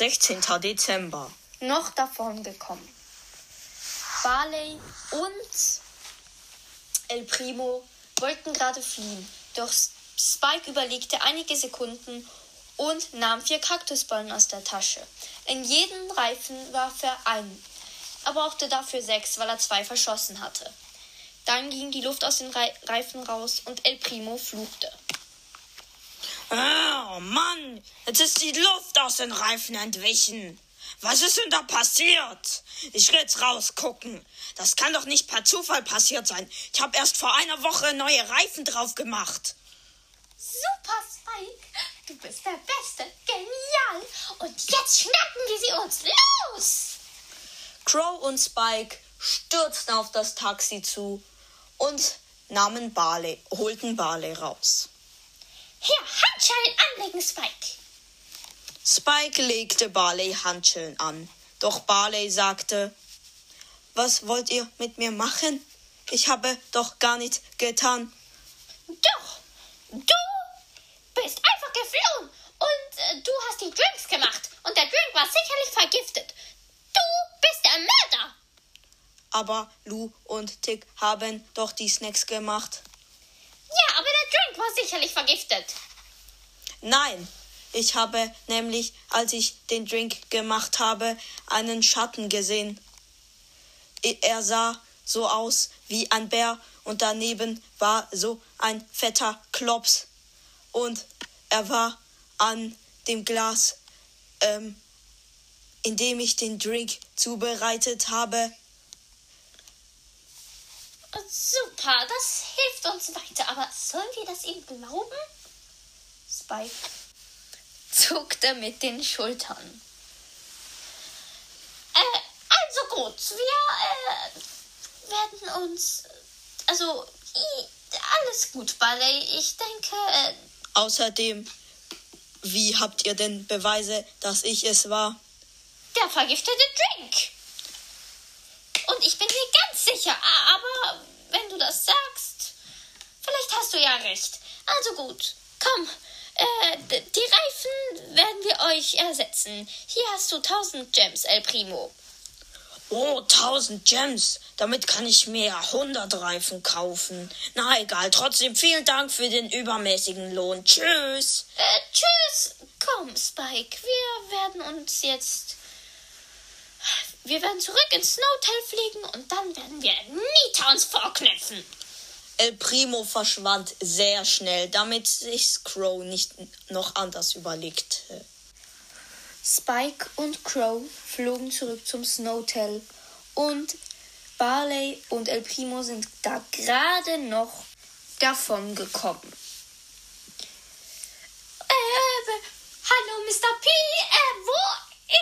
16. Dezember. noch davon gekommen. Barley und El Primo wollten gerade fliehen, doch Spike überlegte einige Sekunden und nahm vier Kaktusballen aus der Tasche. In jeden Reifen warf er einen. Er brauchte dafür sechs, weil er zwei verschossen hatte. Dann ging die Luft aus den Rei- Reifen raus und El Primo fluchte. Oh Mann, jetzt ist die Luft aus den Reifen entwichen. Was ist denn da passiert? Ich will jetzt rausgucken. Das kann doch nicht per Zufall passiert sein. Ich habe erst vor einer Woche neue Reifen drauf gemacht. Super, Spike. Du bist der Beste. Genial. Und jetzt schnappen wir sie uns. Los! Crow und Spike stürzten auf das Taxi zu und nahmen Barley, holten Barley raus. Hier, Handschellen anlegen, Spike. Spike legte Barley Handschellen an, doch Barley sagte, was wollt ihr mit mir machen? Ich habe doch gar nichts getan. Doch, du bist einfach geflohen und äh, du hast die Drinks gemacht und der Drink war sicherlich vergiftet. Du bist der Mörder. Aber Lou und Tick haben doch die Snacks gemacht. Ja, aber der Drink war sicherlich vergiftet. Nein, ich habe nämlich, als ich den Drink gemacht habe, einen Schatten gesehen. Er sah so aus wie ein Bär und daneben war so ein fetter Klops. Und er war an dem Glas, ähm, in dem ich den Drink zubereitet habe. Super, das hilft uns weiter. Aber sollen wir das ihm glauben? Spike zuckte mit den Schultern. Äh, also gut, wir äh, werden uns. Also, alles gut, Barley. Ich denke, äh, Außerdem, wie habt ihr denn Beweise, dass ich es war? der vergiftete Drink. Und ich bin mir ganz sicher, aber wenn du das sagst, vielleicht hast du ja recht. Also gut, komm. Äh, die Reifen werden wir euch ersetzen. Hier hast du 1000 Gems, El Primo. Oh, 1000 Gems. Damit kann ich mir 100 Reifen kaufen. Na egal, trotzdem vielen Dank für den übermäßigen Lohn. Tschüss. Äh, tschüss. Komm, Spike, wir werden uns jetzt. Wir werden zurück ins Snowtail fliegen und dann werden wir Nita uns vorknüpfen. El Primo verschwand sehr schnell, damit sich Crow nicht noch anders überlegte. Spike und Crow flogen zurück zum Snowtail und Barley und El Primo sind da gerade noch davon gekommen. Äh, hallo, Mr. P. Äh, wo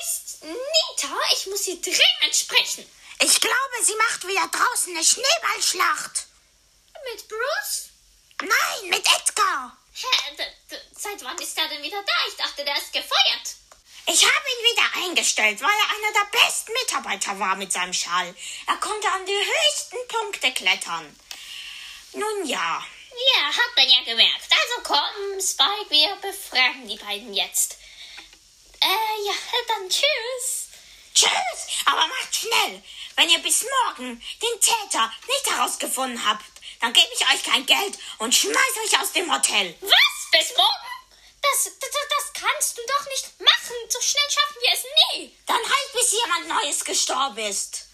ist Nita? Ich muss sie dringend sprechen. Ich glaube, sie macht wieder draußen eine Schneeballschlacht. Mit Bruce? Nein, mit Edgar. Hä, seit wann ist er denn wieder da? Ich dachte, der ist gefeuert. Ich habe ihn wieder eingestellt, weil er einer der besten Mitarbeiter war mit seinem Schal. Er konnte an die höchsten Punkte klettern. Nun ja, Ja, hat man ja gemerkt. Also komm, Spike, wir befragen die beiden jetzt. Äh, ja, dann tschüss. Tschüss, aber macht schnell. Wenn ihr bis morgen den Täter nicht herausgefunden habt, dann gebe ich euch kein Geld und schmeiß euch aus dem Hotel. Was? Bis morgen? Das, das, das kannst du doch nicht machen. So schnell schaffen wir es nie. Dann halt, bis jemand Neues gestorben ist.